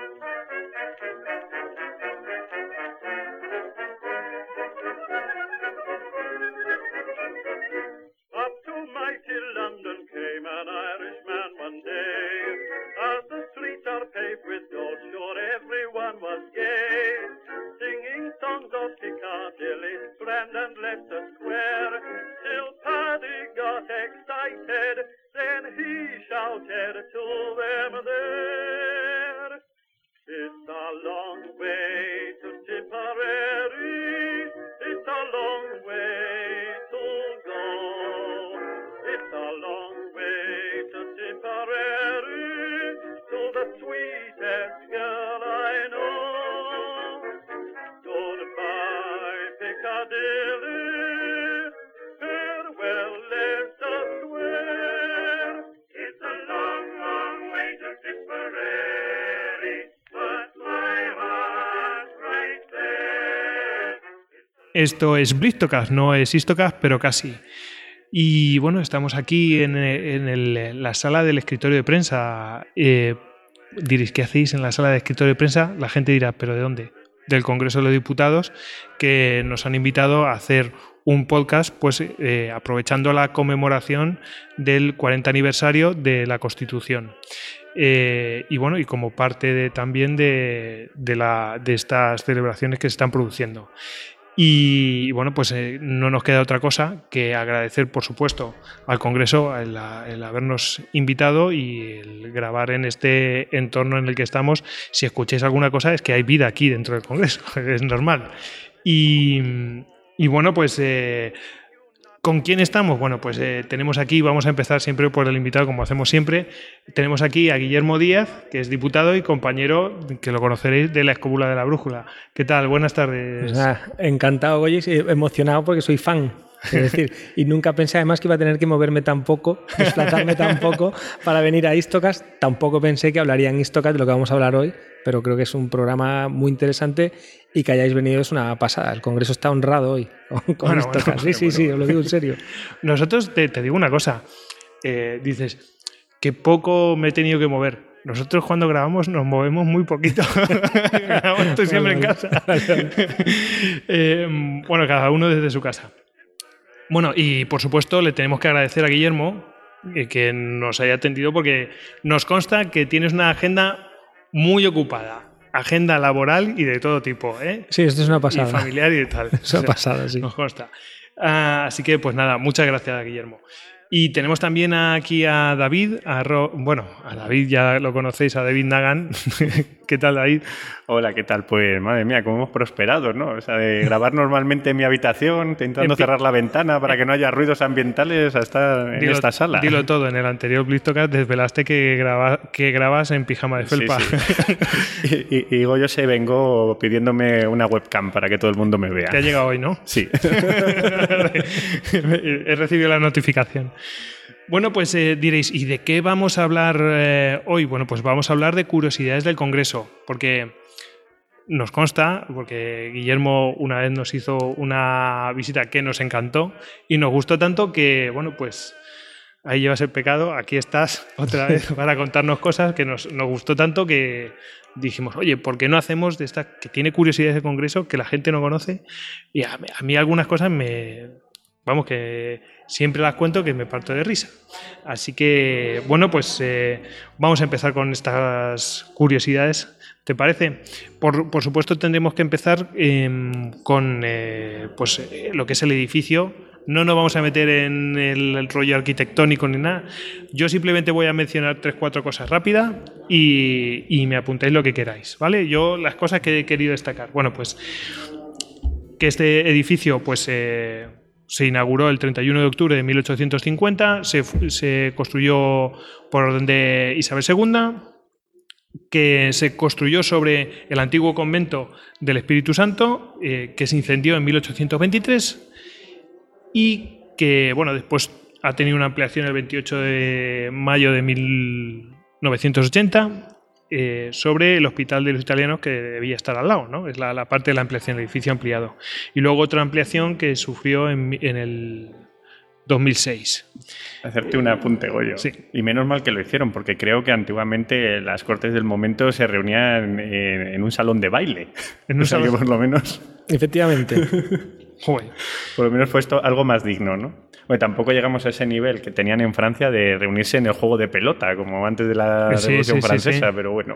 Up to mighty London came an Irishman one day. As the streets are paved with gold, sure everyone was gay. Singing songs of Piccadilly, friend and let Esto es Blistocast, no es Histocast, pero casi. Y bueno, estamos aquí en, la sala del escritorio de prensa. Eh, diréis, ¿qué hacéis en la sala de escritorio de prensa? La gente dirá, ¿pero de dónde? Del Congreso de los Diputados, que nos han invitado a hacer un podcast, pues eh, aprovechando la conmemoración del 40 aniversario de la Constitución. Eh, y bueno, y como parte también de estas celebraciones que se están produciendo. Y bueno, pues eh, no nos queda otra cosa que agradecer, por supuesto, al Congreso el, habernos invitado y el grabar en este entorno en el que estamos. Si escucháis alguna cosa, es que hay vida aquí dentro del Congreso, es normal. Y, y bueno, pues eh, ¿Con quién estamos? Bueno, pues eh, tenemos aquí, vamos a empezar siempre por el invitado, como hacemos siempre. Tenemos aquí a Guillermo Díaz, que es diputado y compañero, que lo conoceréis, de la Escóbula de la Brújula. ¿Qué tal? Buenas tardes. Pues encantado, Goyes, emocionado porque soy fan. Es decir, y nunca pensé además que iba a tener que moverme tan poco, desplazarme tan poco para venir a Istocast. Tampoco pensé que hablaría en Istocast de lo que vamos a hablar hoy, pero creo que es un programa muy interesante y que hayáis venido es una pasada. El Congreso está honrado hoy con, con Bueno, Istocast. bueno, sí, sí, sí, os lo digo en serio. Nosotros, te, te digo una cosa, eh, dices que poco me he tenido que mover. Nosotros cuando grabamos nos movemos muy poquito. grabamos estoy siempre en casa. Eh, bueno, cada uno desde su casa. Bueno, y por supuesto le tenemos que agradecer a Guillermo eh, que nos haya atendido porque nos consta que tienes una agenda muy ocupada. Agenda laboral y de todo tipo, ¿eh? Sí, esto es una Y pasada. familiar y de tal. Es una pasada, sí. Nos consta. Ah, así que, pues nada, muchas gracias, Guillermo. Y tenemos también aquí a David, a Ro- bueno, a David ya lo conocéis, a David Nagan. ¿Qué tal, David? Hola, ¿qué tal? Pues madre mía, cómo hemos prosperado, ¿no? O sea, de grabar normalmente en mi habitación, intentando cerrar la ventana para que no haya ruidos ambientales hasta en Dilo- esta sala. Dilo todo, en el anterior Blistocast desvelaste que, graba- que grabas en pijama de Sí, felpa. sí. y, y, y Goyo se vengo pidiéndome una webcam para que todo el mundo me vea. Te ha llegado hoy, ¿no? Sí. He recibido la notificación. Bueno, pues eh, diréis, ¿y de qué vamos a hablar eh, hoy? Bueno, pues vamos a hablar de curiosidades del Congreso, porque nos consta, porque Guillermo una vez nos hizo una visita que nos encantó y nos gustó tanto que, bueno, pues ahí llevas el pecado, aquí estás otra vez para contarnos cosas que nos, nos gustó tanto que dijimos, oye, ¿por qué no hacemos de esta que tiene curiosidades del Congreso que la gente no conoce? Y a, a mí algunas cosas me, vamos, que siempre las cuento que me parto de risa. Así que, bueno, pues eh, vamos a empezar con estas curiosidades. ¿Te parece? Por, por supuesto, tendremos que empezar em, con eh, pues, eh, lo que es el edificio. No nos vamos a meter en el, rollo arquitectónico ni nada. Yo simplemente voy a mencionar tres, cuatro cosas rápidas y, y me apuntáis lo que queráis, ¿vale? Yo las cosas que he querido destacar. Bueno, pues que este edificio pues, se inauguró el 31 de octubre de 1850, se, construyó por orden de Isabel II, que se construyó sobre el antiguo convento del Espíritu Santo, eh, que se incendió en 1823 y que bueno, después ha tenido una ampliación el 28 de mayo de 1980 eh, sobre el Hospital de los Italianos que debía estar al lado, ¿no? Es la, la parte de la ampliación, el edificio ampliado. Y luego otra ampliación que sufrió en, mi- en el 2006. Hacerte un apunte, Goyo. Sí. Y menos mal que lo hicieron, porque creo que antiguamente las cortes del momento se reunían en, en un salón de baile. En un O sea que salón- por lo menos, Efectivamente. Joder. por lo menos fue esto algo más digno, ¿no? Bueno, tampoco llegamos a ese nivel que tenían en Francia de reunirse en el juego de pelota, como antes de la Sí, Revolución sí, Francesa, sí. pero bueno.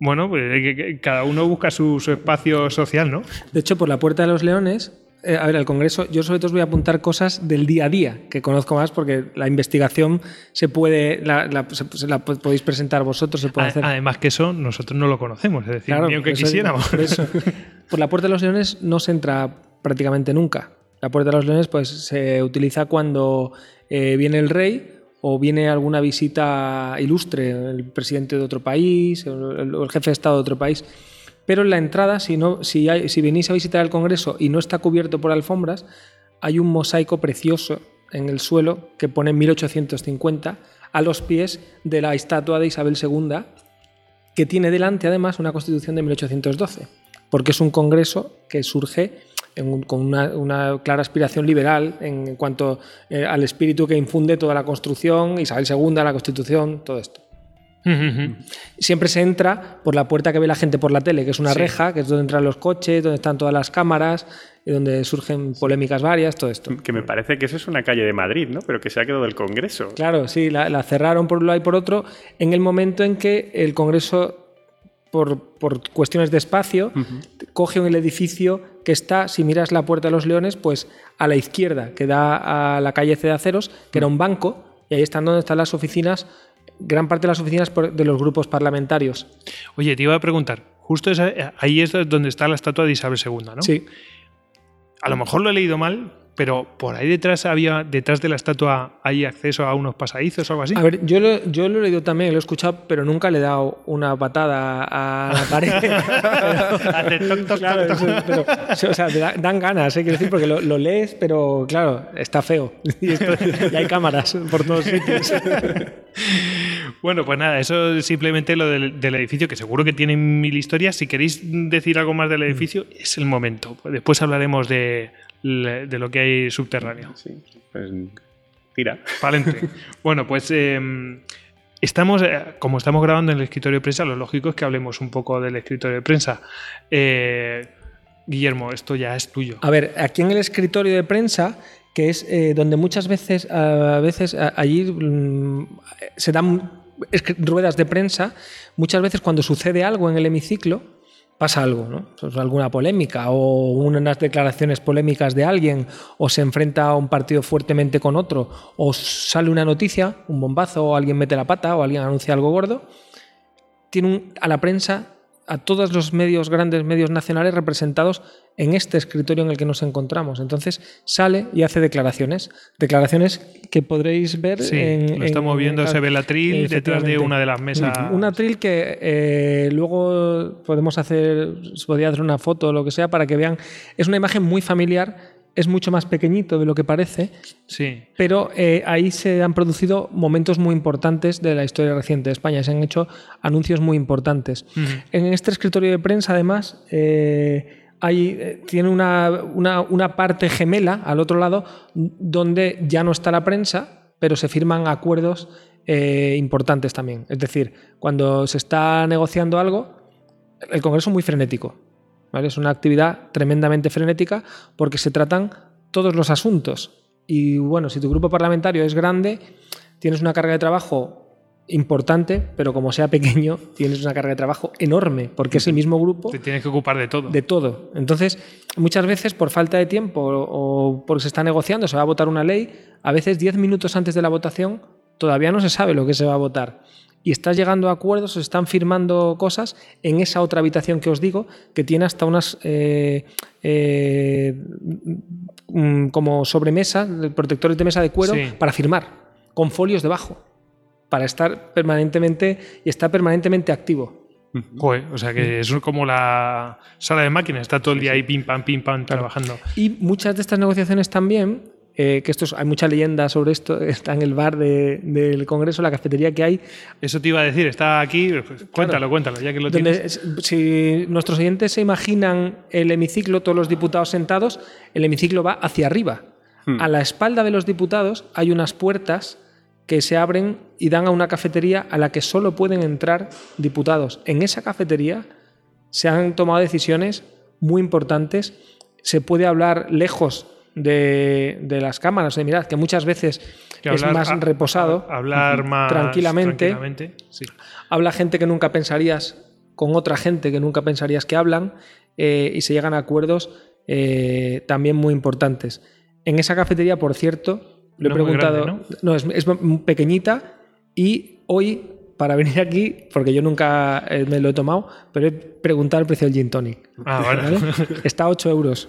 Bueno, pues eh, cada uno busca su, su espacio social, ¿no? De hecho, por la Puerta de los Leones, eh, a ver, al Congreso, yo sobre todo os voy a apuntar cosas del día a día, que conozco más porque la investigación se puede, la, la- se- se la po- podéis presentar vosotros, se puede A- hacer. Además que eso nosotros no lo conocemos, es decir, ni aunque eso quisiéramos. por eso. Por la Puerta de los Leones no se entra prácticamente nunca. La Puerta de los Leones pues, se utiliza cuando eh, viene el rey o viene alguna visita ilustre, el presidente de otro país o el, jefe de Estado de otro país. Pero en la entrada, si, no, si, hay- si venís a visitar el Congreso y no está cubierto por alfombras, hay un mosaico precioso en el suelo que pone 1850 a los pies de la estatua de Isabel II que tiene delante además una constitución de 1812, porque es un congreso que surge en un- con una, una clara aspiración liberal en cuanto eh, al espíritu que infunde toda la construcción, Isabel II, la constitución, todo esto. Siempre se entra por la puerta que ve la gente por la tele, que es una Sí. reja, que es donde entran los coches, donde están todas las cámaras, y donde surgen polémicas varias, todo esto. Que me parece que eso es una calle de Madrid, ¿no? Pero que se ha quedado del Congreso. Claro, sí, la, la cerraron por un lado y por otro en el momento en que el Congreso, por, por cuestiones de espacio, coge el edificio que está, si miras la Puerta de los Leones, pues a la izquierda, que da a la calle Cedaceros, que era un banco, y ahí están donde están las oficinas, gran parte de las oficinas de los grupos parlamentarios. Oye, te iba a preguntar, justo esa- ahí es donde está la estatua de Isabel II, ¿no? Sí, A lo mejor lo he leído mal, pero por ahí detrás había, detrás de la estatua, hay acceso a unos pasadizos o algo así. A ver, yo lo, yo lo he leído también, lo he escuchado, pero nunca le he dado una patada a la pared. O sea, te da- dan ganas, ¿eh? quiero decir, porque lo, lo lees, pero claro, está feo. Y, esto- y hay cámaras por todos sitios. Bueno, pues nada, eso es simplemente lo del, del edificio, que seguro que tiene mil historias. Si queréis decir algo más del edificio, es el momento. Después hablaremos de, de lo que hay subterráneo. Sí, pues tira. Valente. bueno, pues eh, estamos, eh, como estamos grabando en el escritorio de prensa, lo lógico es que hablemos un poco del escritorio de prensa. Eh, Guillermo, esto ya es tuyo. A ver, aquí en el escritorio de prensa, que es eh, donde muchas veces, a veces a- allí mm, se dan ruedas de prensa, muchas veces cuando sucede algo en el hemiciclo, pasa algo, ¿no? Alguna polémica o unas declaraciones polémicas de alguien o se enfrenta a un partido fuertemente con otro o sale una noticia, un bombazo o alguien mete la pata o alguien anuncia algo gordo, tiene un- a la prensa, a todos los medios, grandes medios nacionales representados en este escritorio en el que nos encontramos. Entonces sale y hace declaraciones. Declaraciones que podréis ver Sí, en. lo estamos en- viendo, se ve el atril detrás de una de las mesas. Un atril que eh, luego podemos hacer, se podría hacer una foto o lo que sea para que vean. Es una imagen muy familiar, es mucho más pequeñito de lo que parece, Sí. pero eh, ahí se han producido momentos muy importantes de la historia reciente de España. Se han hecho anuncios muy importantes. En este escritorio de prensa, además, eh, hay, eh, tiene una, una- una parte gemela al otro lado donde ya no está la prensa, pero se firman acuerdos eh, importantes también. Es decir, cuando se está negociando algo, el Congreso es muy frenético. ¿Vale? Es una actividad tremendamente frenética porque se tratan todos los asuntos. Y bueno, si tu grupo parlamentario es grande, tienes una carga de trabajo importante, pero como sea pequeño, tienes una carga de trabajo enorme, porque es el mismo grupo Te tienes que ocupar de todo. de todo. Entonces, muchas veces por falta de tiempo o porque se está negociando, se va a votar una ley, a veces 10 minutos antes de la votación todavía no se sabe lo que se va a votar. Y estás llegando a acuerdos, se están firmando cosas en esa otra habitación que os digo, que tiene hasta unas eh, eh, mm, como sobremesa, protectores de mesa de cuero, Sí. para firmar, con folios debajo, para estar permanentemente y estar permanentemente activo. Joder, o sea que es como la sala de máquinas, está todo el día ahí pim pam, pim pam, trabajando. Y muchas de estas negociaciones también, eh, que esto es- hay mucha leyenda sobre esto, está en el bar de- del Congreso, la cafetería que hay, Eso te iba a decir, está aquí, pues, cuéntalo, cuéntalo, ya que lo tienes. donde si nuestros oyentes se imaginan el hemiciclo, todos los diputados sentados, el hemiciclo va hacia arriba, Hmm. A la espalda de los diputados hay unas puertas que se abren y dan a una cafetería a la que solo pueden entrar diputados. En esa cafetería se han tomado decisiones muy importantes. Se puede hablar lejos de, de las cámaras. De mirad, que muchas veces Que es hablar- más a- reposado. a- hablar más tranquilamente. tranquilamente, sí. Habla gente que nunca pensarías con otra gente que nunca pensarías que hablan eh, y se llegan a acuerdos eh, también muy importantes. En esa cafetería, por cierto, lo No he es preguntado. grande, ¿no? es, es pequeñita y hoy, para venir aquí, porque yo nunca eh, me lo he tomado, pero he preguntado el precio del gin tonic. Ah, vale. ¿vale? Está a 8 euros.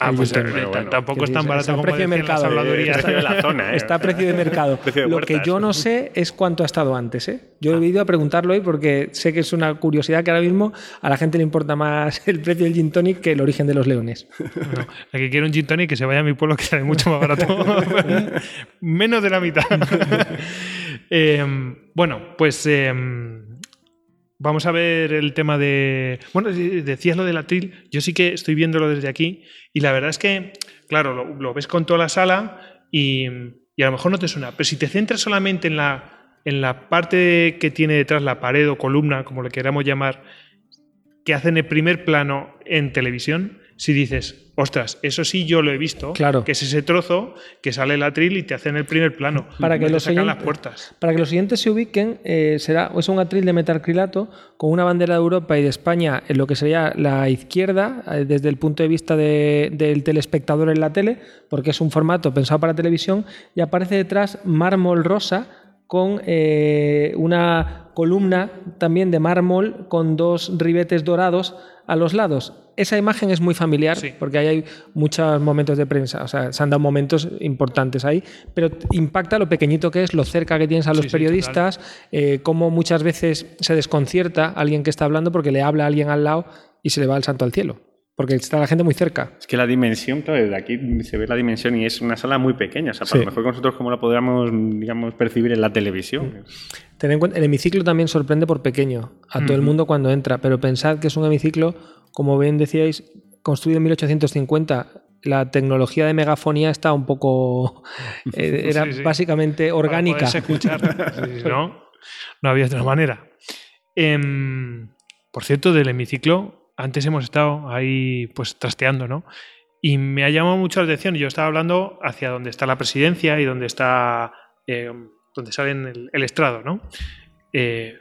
Ah, pues eh, tonic. Bueno, bueno. tampoco es tan Está barato a como precio de las mercado. habladurías. Precio de la zona, ¿eh? Está a precio de mercado. Precio de Lo que yo no sé es cuánto ha estado antes. ¿eh? Yo he ido a preguntarlo hoy porque sé que es una curiosidad que ahora mismo a la gente le importa más el precio del gin tonic que el origen de los leones. No, el que quiere un gin tonic que se vaya a mi pueblo que sale mucho más barato. Menos de la mitad. Eh, bueno, pues eh, vamos a ver el tema de... Bueno, de- decías lo del atril. Yo sí que estoy viéndolo desde aquí y la verdad es que, claro, lo, lo ves con toda la sala y, y a lo mejor no te suena. Pero si te centras solamente en la, en la parte que tiene detrás la pared o columna, como le queramos llamar, que hacen el primer plano en televisión, si dices, ostras, eso sí yo lo he visto, Claro. que es ese trozo que sale el atril y te hacen el primer plano. Para que los sacan las puertas. Para que los siguientes se ubiquen, eh, será es un atril de metacrilato con una bandera de Europa y de España en lo que sería la izquierda, eh, desde el punto de vista de- del telespectador en la tele, porque es un formato pensado para televisión, y aparece detrás mármol rosa con eh, una columna también de mármol con dos ribetes dorados a los lados. Esa imagen es muy familiar Sí. porque ahí hay muchos momentos de prensa, o sea, se han dado momentos importantes ahí, pero impacta lo pequeñito que es, lo cerca que tienes a los Sí, sí, periodistas, eh, cómo muchas veces se desconcierta alguien que está hablando porque le habla a alguien al lado y se le va el santo al cielo, porque está la gente muy cerca. Es que la dimensión, claro, desde aquí se ve la dimensión y es una sala muy pequeña. O sea, Sí. para lo mejor que nosotros como la podríamos, digamos, percibir en la televisión. Ten en cuenta, el hemiciclo también sorprende por pequeño a todo el mundo cuando entra, pero pensad que es un hemiciclo, como bien decíais, construido en 1850. La tecnología de megafonía está un poco. eh, era Sí, sí. básicamente orgánica. Para escuchar. No, no había otra manera. Em, por cierto, del hemiciclo, antes hemos estado ahí pues trasteando, ¿no? Y me ha llamado mucho la atención. Yo estaba hablando hacia donde está la presidencia y donde está. eh, donde sale en el, el estrado, ¿no? Eh,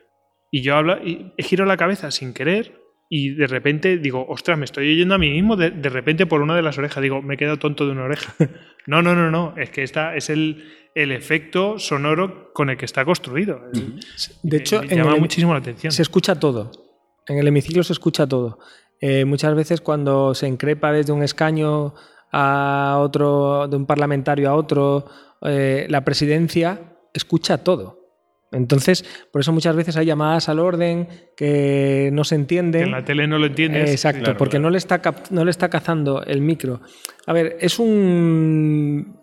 y yo hablo, y giro la cabeza sin querer y de repente digo, ostras, me estoy oyendo a mí mismo de, de repente por una de las orejas. Digo, me he quedado tonto de una oreja. No, no, no, no. Es que esta es el, el efecto sonoro con el que está construido. De hecho, me en llama el- muchísimo la atención. Se escucha todo. En el hemiciclo se escucha todo. Eh, muchas veces cuando se increpa desde un escaño a otro, de un parlamentario a otro, eh, la presidencia escucha todo. Entonces, por eso muchas veces hay llamadas al orden que no se Que entienden. en la tele no lo entiendes. Eh, Exacto, Claro, porque claro. No, le está cap- no le está cazando el micro. A ver, es un.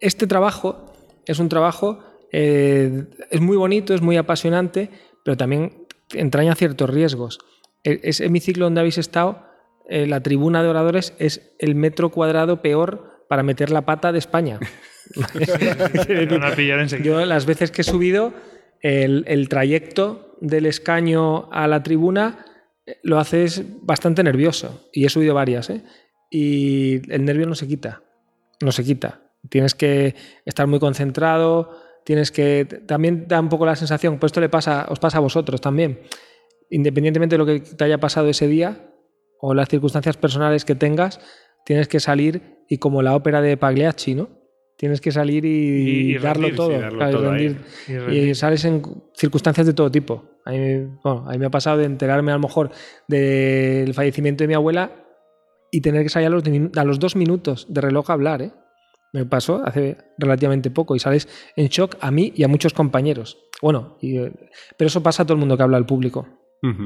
Este trabajo es un trabajo. eh, es muy bonito, es muy apasionante, pero también entraña ciertos riesgos. E- Ese hemiciclo donde habéis estado, eh, la tribuna de oradores es el metro cuadrado peor para meter la pata de España. Yo las veces que he subido, el, el trayecto del escaño a la tribuna eh, lo haces bastante nervioso. Y he subido varias, ¿eh? Y el nervio no se quita. No se quita. Tienes que estar muy concentrado, tienes que... También da un poco la sensación, pues esto le pasa, os pasa a vosotros también. Independientemente de lo que te haya pasado ese día o las circunstancias personales que tengas, tienes que salir y como la ópera de Pagliacci, ¿no? Tienes que salir y, Y- y darlo todo. sí, darlo claro, y todo ahí. rendir. Y Y, sales en circunstancias de todo tipo. A mí, bueno, a mí me ha pasado de enterarme a lo mejor del fallecimiento de mi abuela y tener que salir a los, a los dos minutos de reloj a hablar. ¿eh? Me pasó hace relativamente poco y sales en shock a mí y a muchos compañeros. Bueno, y, eh, pero eso pasa a todo el mundo que habla al público.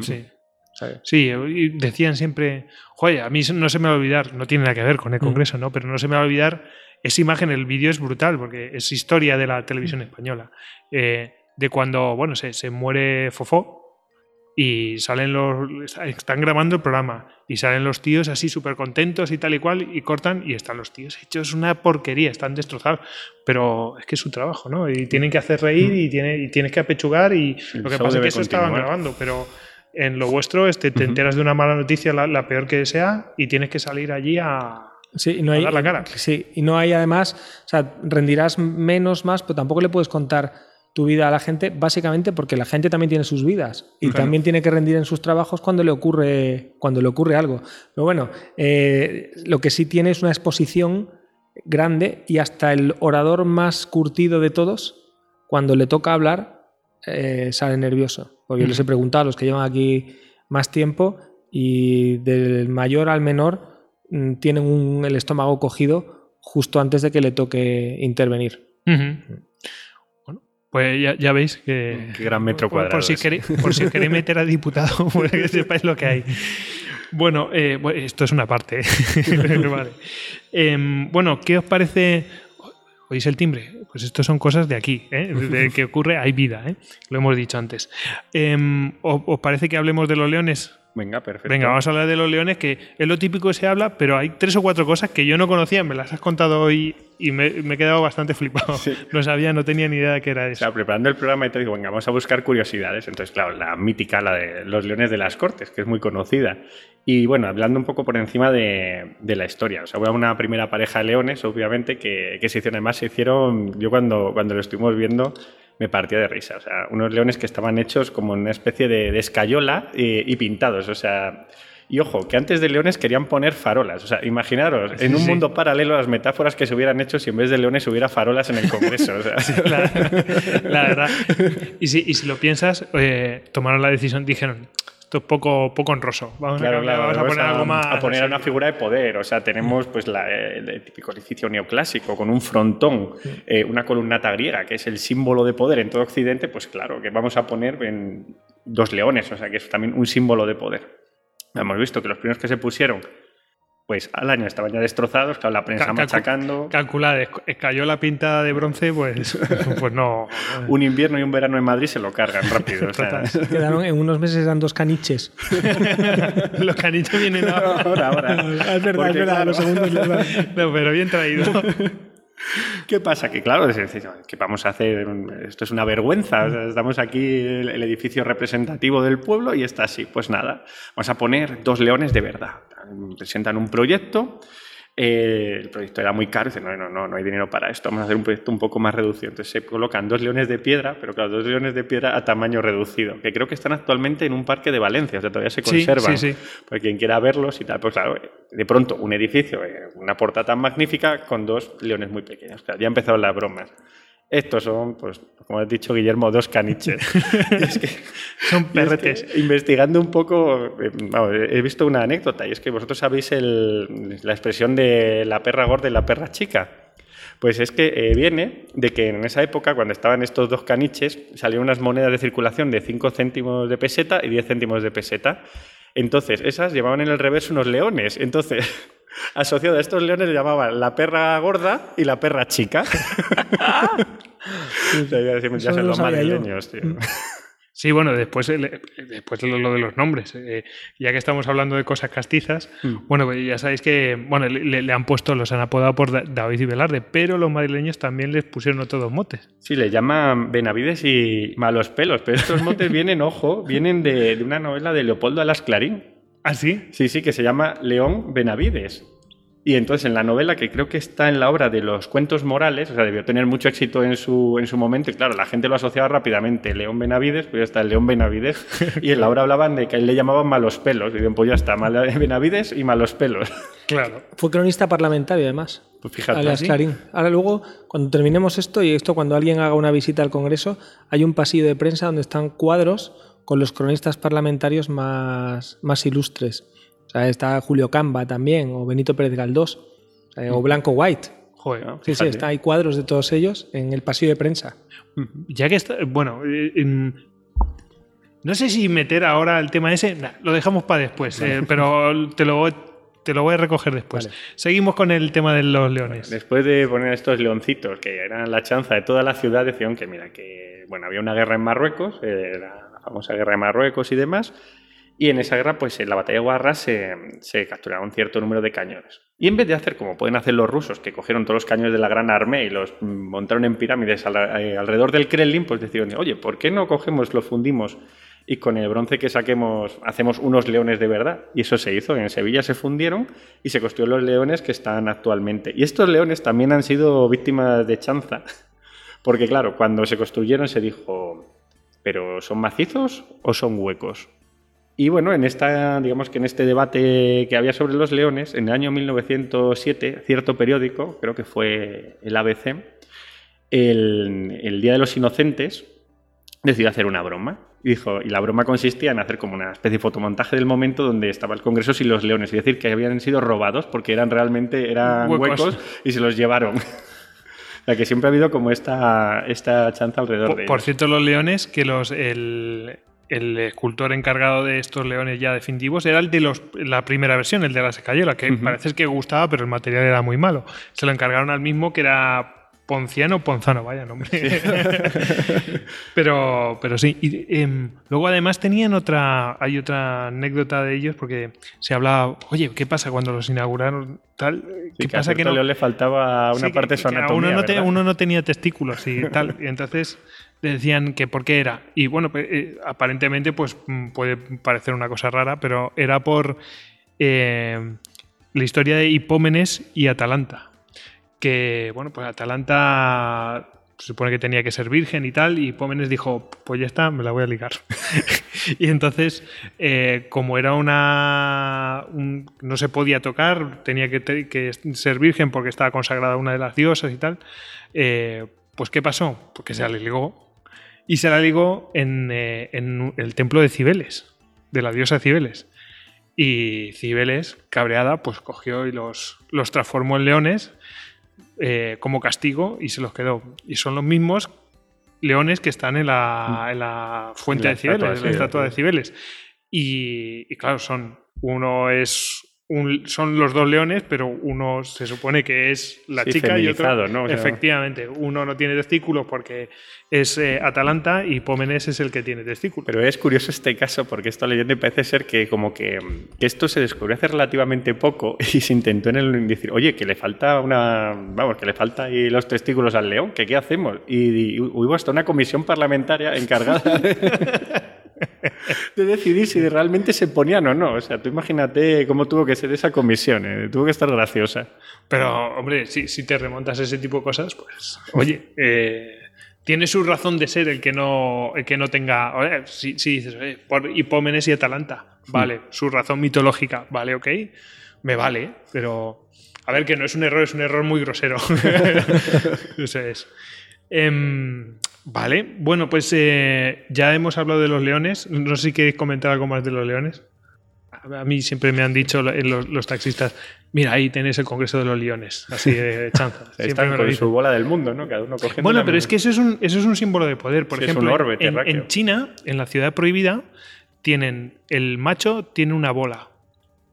Sí. ¿sabes? Sí, y decían siempre, joder, a mí no se me va a olvidar, no tiene nada que ver con el Mm. Congreso, ¿no? Pero no se me va a olvidar esa imagen, el vídeo es brutal, porque es historia de la televisión española. Eh, de cuando, bueno, se, se muere Fofó y salen los. Están grabando el programa y salen los tíos así súper contentos y tal y cual y cortan y están los tíos hechos una porquería, están destrozados. Pero es que es su trabajo, ¿no? Y tienen que hacer reír y, tiene, y tienes que apechugar y El lo que pasa es que eso estaban grabando, pero en lo vuestro este, te enteras de una mala noticia, la, la peor que sea, y tienes que salir allí a... Sí, y no hay, dar la cara. Sí, y no hay además, o sea, rendirás menos más, pero tampoco le puedes contar tu vida a la gente, básicamente porque la gente también tiene sus vidas y Claro. también tiene que rendir en sus trabajos cuando le ocurre, cuando le ocurre algo. Pero bueno, eh, lo que sí tiene es una exposición grande y hasta el orador más curtido de todos, cuando le toca hablar, eh, sale nervioso. Porque yo les he preguntado a los que llevan aquí más tiempo y del mayor al menor mm, tienen un- el estómago cogido justo antes de que le toque intervenir. Pues ya, ya veis que... Qué gran metro por- por, cuadrado si queréis, por si queréis meter a diputado, para que sepáis lo que hay. Bueno, eh, esto es una parte. Vale. Em, bueno, ¿qué os parece? ¿Oís el timbre? Pues esto son cosas de aquí, ¿eh? de que ocurre, hay vida, ¿eh? lo hemos dicho antes. Em, ¿os, os parece que hablemos de los leones? Venga, perfecto. Venga, vamos a hablar de los leones, que es lo típico que se habla, pero hay tres o cuatro cosas que yo no conocía, me las has contado hoy y me, me he quedado bastante flipado. No sabía, no tenía ni idea de qué era O eso. sea, preparando el programa y te digo, venga, vamos a buscar curiosidades. Entonces, claro, la mítica, la de los leones de las cortes, que es muy conocida. Y bueno, hablando un poco por encima de, de la historia. O sea, hubo una primera pareja de leones, obviamente, que, que se hicieron. Además, se hicieron, yo cuando, cuando lo estuvimos viendo, me partía de risa. O sea, unos leones que estaban hechos como una especie de, de escayola y, y pintados. O sea, y ojo, que antes de leones querían poner farolas. O sea, imaginaros, en un sí. mundo paralelo, las metáforas que se hubieran hecho si en vez de leones hubiera farolas en el Congreso. O sea, La, la verdad. Y si, y si lo piensas, eh, tomaron la decisión, dijeron, esto es poco, poco honroso. Vamos, Claro, a, cambiar, claro, vamos a poner algo más. a poner una figura de poder. O sea, tenemos pues la- el, el típico edificio neoclásico con un frontón, eh, una columnata griega, que es el símbolo de poder en todo Occidente, pues claro, que vamos a poner en dos leones, o sea, que es también un símbolo de poder. Hemos visto que los primeros que se pusieron, pues al año estaban ya destrozados, claro, la prensa machacando. Calculad, esc- cayó la pintada de bronce, pues, pues no. Un invierno y un verano en Madrid se lo cargan rápido. o sea, Total. Quedaron en unos meses eran dos caniches. Los canitos vienen ahora. ahora, ahora. es verdad, Porque, es verdad, claro, los segundos. No, pero bien traído. ¿Qué pasa? Que claro, es decir, ¿qué vamos a hacer? Esto es una vergüenza. O sea, estamos aquí, el, el edificio representativo del pueblo, y está así. Pues nada, vamos a poner dos leones de verdad. Presentan un proyecto. eh, el proyecto era muy caro. Dicen, no, no, no, no hay dinero para esto. Vamos a hacer un proyecto un poco más reducido. Entonces se colocan dos leones de piedra, pero claro, dos leones de piedra a tamaño reducido, que creo que están actualmente en un parque de Valencia. O sea, todavía se Sí, conservan. sí, sí. Para quien quiera verlos y tal, pues claro, de pronto un edificio, eh, una puerta tan magnífica con dos leones muy pequeños. Claro, ya empezaron las bromas. Estos son, pues, como has dicho Guillermo, dos caniches. Y es que- Son es perretes. que, investigando un poco, eh, vamos, he visto una anécdota y es que vosotros sabéis el- la expresión de la perra gorda y la perra chica. Pues es que eh, viene de que en esa época, cuando estaban estos dos caniches, salieron unas monedas de circulación de 5 céntimos de peseta y 10 céntimos de peseta. Entonces, esas llevaban en el reverso unos leones. Entonces, asociado a estos leones, le llamaban la perra gorda y la perra chica. Ya ya son los yo. tío. Sí, bueno, después, el- después lo, lo de los nombres. eh, ya que estamos hablando de cosas castizas, Mm. bueno, pues ya sabéis que bueno, le, le han puesto, los han apodado por Da- David y Velarde, pero los madrileños también les pusieron otros motes. Sí, le llaman Benavides y malos pelos, pero estos motes vienen, ojo, vienen de, de una novela de Leopoldo Alas Clarín. ¿Ah, sí? Sí, sí, que se llama León Benavides. Y entonces en la novela, que creo que está en la obra de los cuentos morales, o sea, debió tener mucho éxito en su, en su momento, y claro, la gente lo asociaba rápidamente. León Benavides, pues ya está el León Benavides. Y en la obra hablaban de que a él le llamaban malos pelos. Y dicen, pues ya está, Mal- Benavides y malos pelos. Claro. Fue cronista parlamentario, además. Pues fíjate. alias ¿sí? Clarín. Ahora luego, cuando terminemos esto, y esto cuando alguien haga una visita al Congreso, hay un pasillo de prensa donde están cuadros con los cronistas parlamentarios más, más ilustres. O sea, está Julio Camba también, o Benito Pérez Galdós, o, sea, o Blanco White. Joder. Sí, sí, está, hay cuadros de todos ellos en el pasillo de prensa. Ya que está, bueno, eh, no sé si meter ahora el tema ese, nah, lo dejamos para después, eh, pero te lo, voy- te lo voy a recoger después. Vale. Seguimos con el tema de los leones. Después de poner estos leoncitos que eran la chanza de toda la ciudad, decían que, mira, que bueno, había una guerra en Marruecos, eh, la famosa guerra de Marruecos y demás. Y en esa guerra, pues en la batalla de Guarra se, se capturaron un cierto número de cañones. Y en vez de hacer como pueden hacer los rusos, que cogieron todos los cañones de la Gran Armée y los montaron en pirámides eh, alrededor del Kremlin, pues decidieron, oye, ¿por qué no cogemos, lo fundimos y con el bronce que saquemos hacemos unos leones de verdad? Y eso se hizo, en Sevilla se fundieron y se construyeron los leones que están actualmente. Y estos leones también han sido víctimas de chanza, porque claro, cuando se construyeron se dijo, ¿pero son macizos o son huecos? Y bueno, en esta, digamos que en este debate que había sobre los leones, en el año 1907, cierto periódico, creo que fue el ABC, el, Día de los Inocentes, decidió hacer una broma. Y dijo, y la broma consistía en hacer como una especie de fotomontaje del momento donde estaba el Congreso sin los leones, y decir que habían sido robados porque eran realmente eran huecos, y se los llevaron. o sea que siempre ha habido como esta, esta chanza alrededor por, de Por cierto, los leones, que los el, el escultor encargado de estos leones ya definitivos era el de los, la primera versión, el de la Secayola, que parece que gustaba, pero el material era muy malo. Se lo encargaron al mismo que era Ponciano, Ponzano, vaya nombre. pero, pero sí. Y, em, luego además tenían otra, hay otra anécdota de ellos porque se hablaba, oye, ¿qué pasa cuando los inauguraron? Tal, ¿Qué que pasa que no le faltaba una parte que, uno, no uno no tenía testículos y tal. Y entonces decían que por qué era. Y bueno, pues, eh, aparentemente pues mm, puede parecer una cosa rara, pero era por eh, la historia de Hipómenes y Atalanta. Que, bueno, pues Atalanta se supone que tenía que ser virgen y tal, y Hipómenes dijo, pues ya está, me la voy a ligar. y entonces, eh, como era una... no se podía tocar, tenía que, ser virgen porque estaba consagrada una de las diosas y tal, pues ¿qué pasó? Porque se la ligó y se la ligó eh, en, el templo de Cibeles, de la diosa Cibeles. Y Cibeles, cabreada, pues cogió y los, los transformó en leones eh, como castigo y se los quedó. Y son los mismos leones que están en la, en la fuente de Cibeles, en la estatua de Cibeles. Y, y, claro, son. Uno es son los dos leones, pero uno se supone que es la chica y otro. ¿no? efectivamente, uno no tiene testículos porque es eh, Atalanta y Pómenes es el que tiene testículos. Pero es curioso este caso porque esta leyenda parece ser que como que, esto se descubrió hace relativamente poco y se intentó en el decir, oye, que le falta una, vamos, que le falta ahí los testículos al león, que qué hacemos. Y, y hubo hasta una comisión parlamentaria encargada de de decidir si realmente se ponían o no. O sea, tú imagínate cómo tuvo que ser esa comisión, ¿eh? tuvo que estar graciosa. Pero, hombre, si, si, te remontas a ese tipo de cosas, pues, oye, eh, tiene su razón de ser el que no, el que no tenga. si, dices, por Hipómenes y Atalanta, vale, su razón mitológica, vale, ok, me vale, pero. A ver, que no es un error, es un error muy grosero. Eso es. Em, Vale, bueno, pues eh, ya hemos hablado de los leones. No sé si queréis comentar algo más de los leones. A mí siempre me han dicho los, taxistas, mira, ahí tenéis el Congreso de los Leones, así de chanza. Están con su bola del mundo, ¿no? Cada uno cogiendo Bueno, pero es que eso es, un, eso es un símbolo de poder. Por ejemplo, en, China, en la ciudad prohibida, tienen el macho tiene una bola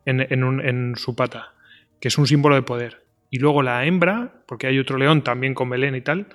en, en su pata, que es un símbolo de poder. Y luego la hembra, porque hay otro león también con Belén y tal,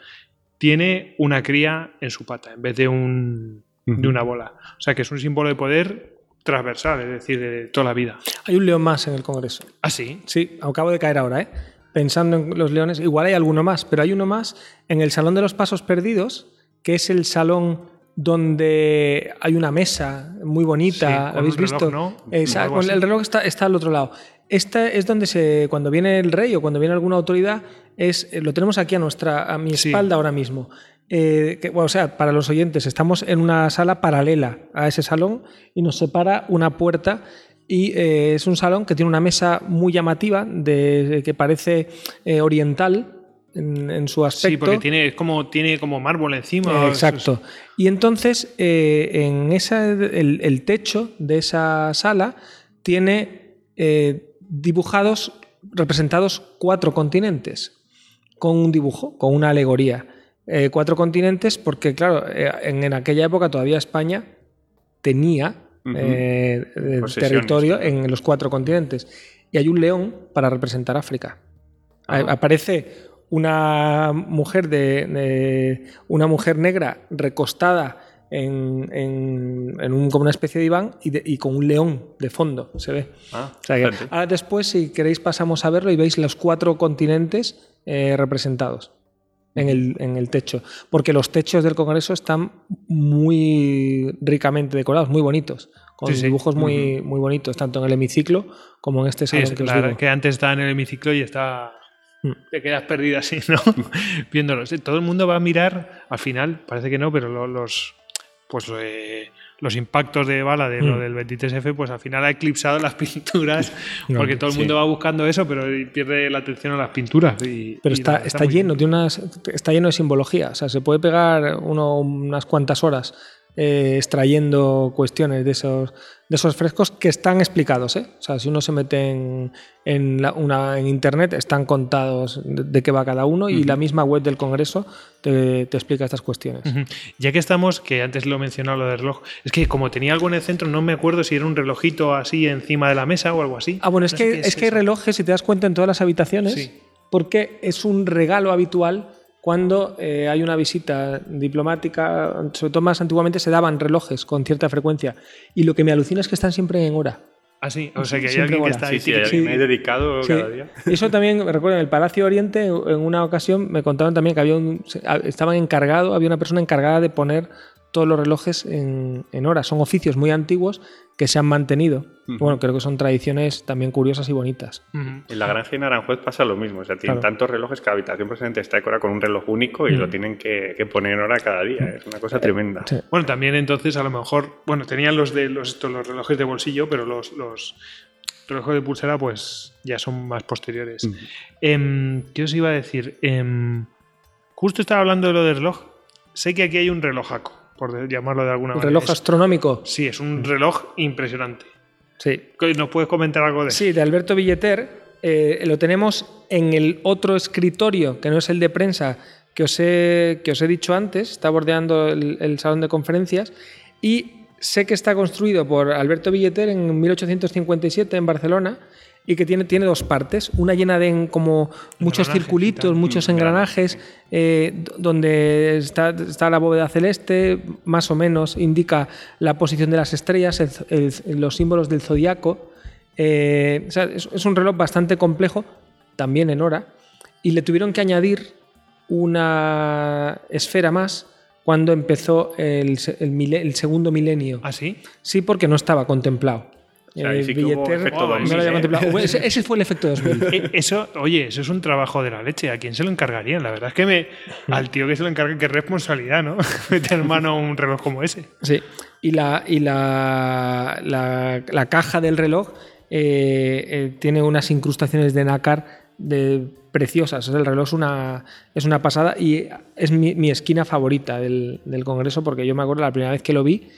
tiene una cría en su pata en vez de, un, de una bola. O sea que es un símbolo de poder transversal, es decir, de toda la vida. Hay un león más en el Congreso. ¿Ah, sí? Sí, acabo de caer ahora, ¿eh? Pensando en los leones, igual hay alguno más, pero hay uno más en el Salón de los Pasos Perdidos, que es el salón donde hay una mesa muy bonita, ¿habéis visto? ¿no? Exacto, el reloj está, está al otro lado. Esta es donde se, cuando viene el rey o cuando viene alguna autoridad, es, eh, lo tenemos aquí a, nuestra, a mi espalda ahora mismo. Eh, o sea, para los oyentes, estamos en una sala paralela a ese salón y nos separa una puerta y eh, es un salón que tiene una mesa muy llamativa, de, que parece oriental, en, su aspecto. Sí, porque tiene, como, tiene como mármol encima. exacto. Y entonces, en esa, el, el, techo de esa sala tiene dibujados, representados cuatro continentes, con un dibujo, con una alegoría. Eh, cuatro continentes porque, claro, eh, en, aquella época todavía España tenía eh, territorio en los cuatro continentes. Y hay un león para representar África. Aparece una mujer, de, una mujer negra recostada en, en- en un, como una especie de diván y, de- y con un león de fondo, se ve. Ah, O sea que ahora después, si queréis, pasamos a verlo y veis los cuatro continentes eh, representados en el, en el techo. Porque los techos del Congreso están muy ricamente decorados, muy bonitos, con Sí, sí. dibujos muy, muy bonitos, tanto en el hemiciclo como en este Sí, salón es que os la verdad digo. que antes estaba en el hemiciclo y está. Mm. Te quedas perdido así, ¿no? Viéndolo. Sí, Todo el mundo va a mirar, al final, parece que no, pero lo- los. Pues eh, los impactos de bala de lo Mm. del 23F, pues al final ha eclipsado las pinturas, No, porque todo el sí. mundo va buscando eso, pero pierde la atención a las pinturas. y- Pero y está, está lleno bien. de unas, está lleno de simbología. O sea, se puede pegar uno, unas cuantas horas eh, extrayendo cuestiones de esos, de esos frescos que están explicados. ¿eh? O sea, si uno se mete en, en, la- una, en internet, están contados de, de qué va cada uno y la misma web del Congreso te, te explica estas cuestiones. Ya que estamos, que antes lo he mencionado lo del reloj, es que como tenía algo en el centro, no me acuerdo si era un relojito así encima de la mesa o algo así. Ah, bueno, es No que, es que hay relojes, si te das cuenta, en todas las habitaciones, Sí. porque es un regalo habitual cuando eh, hay una visita diplomática, sobre todo más antiguamente se daban relojes con cierta frecuencia. Y lo que me alucina es que están siempre en hora. Ah, sí, o sea que hay Siempre alguien que está ahí. Sí, sí, hay alguien dedicado Sí. cada día. Eso también, me recuerdo, en el Palacio Oriente, en una ocasión me contaron también que había un, estaban encargados, había una persona encargada de poner todos los relojes en, en hora. Son oficios muy antiguos que se han mantenido. Bueno, creo que son tradiciones también curiosas y bonitas. En la granja de Naranjuez pasa lo mismo. O sea, tienen Claro. tantos relojes que la habitación presidente está decorada con un reloj único y lo tienen que, que poner en hora cada día. Es una cosa tremenda. Sí. Bueno, también entonces a lo mejor, bueno, tenían los de los, estos, los relojes de bolsillo, pero los, los relojes de pulsera pues ya son más posteriores. Em, ¿Qué os iba a decir? Em, justo estaba hablando de lo del reloj. Sé que aquí hay un relojaco, por llamarlo de alguna Un manera. reloj Es- astronómico. sí, es un reloj impresionante. Sí. ¿Nos puedes comentar algo de eso? Sí, de Alberto Villeter. eh, lo tenemos en el otro escritorio, que no es el de prensa, que os he, que os he dicho antes. Está bordeando el, el salón de conferencias. Y sé que está construido por Alberto Villeter en 1857 en Barcelona y que tiene, tiene dos partes. Una llena de como muchos Engranajes circulitos, muchos engranajes, eh, donde está, está la bóveda celeste, más o menos indica la posición de las estrellas, el- el- los símbolos del zodiaco. Eh, o sea, es, es un reloj bastante complejo, también en hora, y le tuvieron que añadir una esfera más cuando empezó el, el segundo milenio. ¿Ah, sí? Sí, porque no estaba contemplado. Sea, ahí Eh, sí que hubo Billeter efecto no lo 2000, había ¿eh? contemplado. Hubo- Ese, ese fue el efecto 2000. Eh, Eso, oye, eso es un trabajo de la leche. ¿A quién se lo encargarían? La verdad es que me, al tío que se lo encargue, qué responsabilidad, ¿no? Meter mano un reloj como ese. Sí, y la, y la, la- la caja del reloj eh, eh, tiene unas incrustaciones de nácar de, preciosas. O sea, el reloj es una, es una pasada y es mi, mi esquina favorita del, del Congreso porque yo me acuerdo la primera vez que lo vi,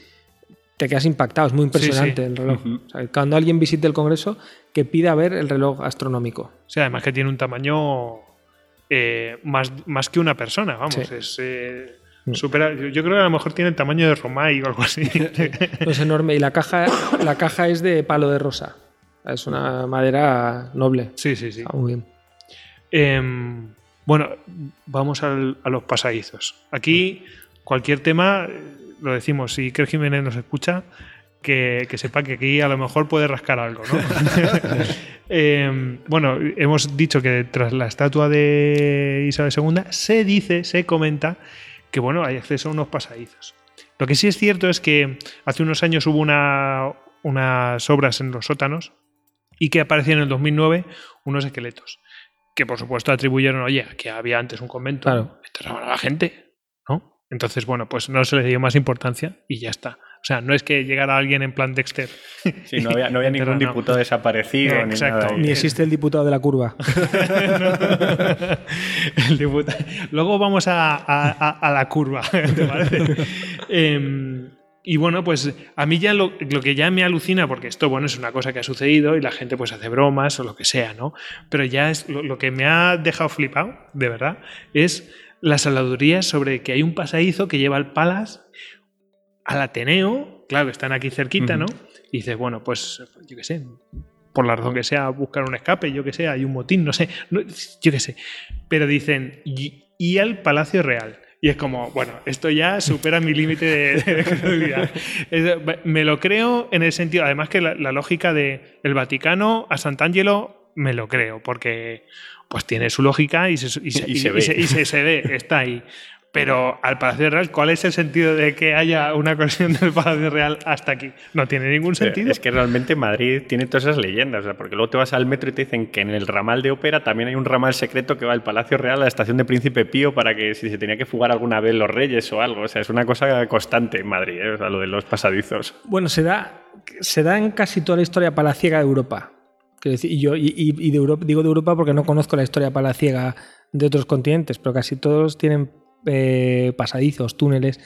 te quedas impactado, es muy impresionante sí. el reloj. Ujú. O sea, cuando alguien visite el Congreso, que pida ver el reloj astronómico. O sea, además que tiene un tamaño eh, más, más que una persona, vamos. Sí. Es, eh, Mm. supera- yo creo que a lo mejor tiene el tamaño de Romay o algo así. Es enorme y la caja, la caja es de palo de rosa. Es una madera noble. sí, sí, sí. Está muy bien. Em, bueno, vamos al- a los pasadizos. Aquí, cualquier tema, lo decimos, si Ker Jiménez nos escucha, que, que sepa que aquí a lo mejor puede rascar algo, ¿no? Em, bueno, hemos dicho que tras la estatua de Isabel II se dice, se comenta que bueno, hay acceso a unos pasadizos. Lo que sí es cierto es que hace unos años hubo una- unas obras en los sótanos y que aparecieron en el 2009 unos esqueletos que por supuesto atribuyeron, oye, que había antes un convento, Claro. enterraban a la gente. Entonces, bueno, pues no se le dio más importancia y ya está. O sea, no es que llegara alguien en plan Dexter. Sí, no había, no había ningún no. diputado desaparecido ni Exacto. nada. Ni existe el diputado de la curva. El diputado. Luego vamos a, a- a- a la curva, ¿te parece? Em, y bueno, pues a mí ya lo, lo que ya me alucina, porque esto, bueno, es una cosa que ha sucedido y la gente pues hace bromas o lo que sea, ¿no? Pero ya es lo, lo que me ha dejado flipado, de verdad, es las habladurías sobre que hay un pasadizo que lleva al Palace al Ateneo, claro, que están aquí cerquita, ¿no? Y dices, bueno, pues yo qué sé, por la razón que sea, buscar un escape, yo qué sé, hay un motín, no sé, no- yo qué sé. Pero dicen, y, y al Palacio Real. Y es como, bueno, esto ya supera mi límite de, credibilidad. Me lo creo en el sentido, además que la, la lógica de el Vaticano a Sant'Angelo me lo creo, porque pues tiene su lógica y se, y se- Y se y ve. se- y se- se ve, está ahí. Pero al Palacio Real, ¿cuál es el sentido de que haya una conexión del Palacio Real hasta aquí? No tiene ningún Pero sentido. Es que realmente Madrid tiene todas esas leyendas, o sea, porque luego te vas al metro y te dicen que en el ramal de ópera también hay un ramal secreto que va del Palacio Real a la estación de Príncipe Pío para que si se tenía que fugar alguna vez los reyes o algo. O sea, es una cosa constante en Madrid, ¿eh? o sea, lo de los pasadizos. Bueno, se da, se da en casi toda la historia palaciega de Europa. Quiero decir, y yo y, y- y de Europa, digo de Europa porque no conozco la historia palaciega de otros continentes, pero casi todos tienen eh, pasadizos, túneles.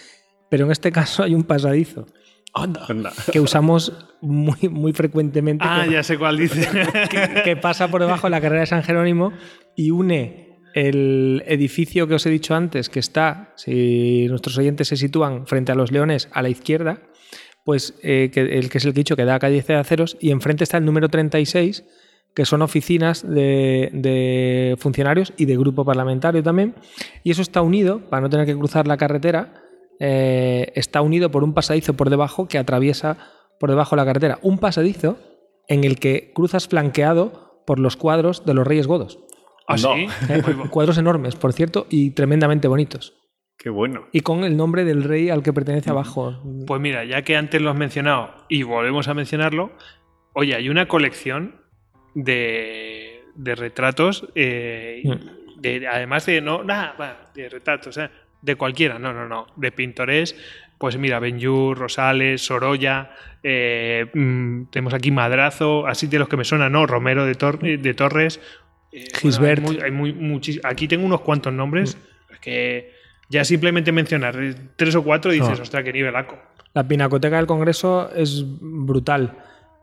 Pero en este caso hay un pasadizo Anda. que usamos muy, muy frecuentemente. Ah, que- ya sé cuál dice. que, que pasa por debajo de la carrera de San Jerónimo y une el edificio que os he dicho antes, que está, si nuestros oyentes se sitúan frente a los leones a la izquierda, pues eh, que, el que es el que he dicho que da a calle de aceros, y enfrente está el número 36, que son oficinas de, de funcionarios y de grupo parlamentario también, y eso está unido, para no tener que cruzar la carretera, eh, está unido por un pasadizo por debajo que atraviesa por debajo de la carretera. Un pasadizo en el que cruzas flanqueado por los cuadros de los Reyes Godos. ¿Ah, No. sí? Eh, cuadros enormes, por cierto, y tremendamente bonitos. Qué bueno. Y con el nombre del rey al que pertenece abajo. Pues mira, ya que antes lo has mencionado y volvemos a mencionarlo, oye, hay una colección de, de retratos, eh, Mm. de, además de, no, nada, de retratos, eh, de cualquiera, no, no, no, de pintores, pues mira, Benjur, Rosales, Sorolla, eh, mm, tenemos aquí Madrazo, así de los que me suenan, ¿no? Romero de, Tor- de Torres. bueno, Gisbert. hay muy- hay muy- aquí tengo unos cuantos nombres que ya simplemente mencionar eh, tres o cuatro dices, No. ostras, qué nivelaco. La Pinacoteca del Congreso es brutal.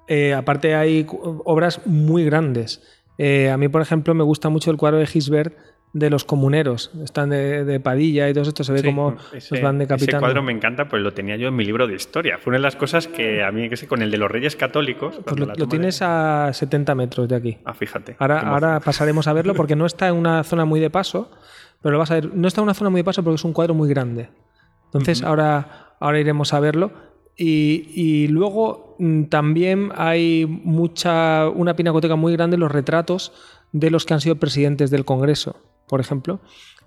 Eh, aparte hay obras muy grandes. Eh, a mí, por ejemplo, me gusta mucho el cuadro de Gisbert de los comuneros. Están de, de Padilla y todo esto. Se ve Sí, como Ese, los van ese decapitando. cuadro me encanta, pues lo tenía yo en mi libro de historia. Fue una de las cosas que a mí, que sé, con el de los Reyes Católicos. Pues lo, lo toma de- tienes a 70 metros de aquí. Ah, fíjate. Ahora, ahora pasaremos a verlo porque no está en una zona muy de paso, pero lo vas a ver. No está en una zona muy de paso porque es un cuadro muy grande. Entonces ahora, ahora iremos a verlo. Y, y luego mm, también hay mucha una pinacoteca muy grande los retratos de los que han sido presidentes del Congreso, por ejemplo.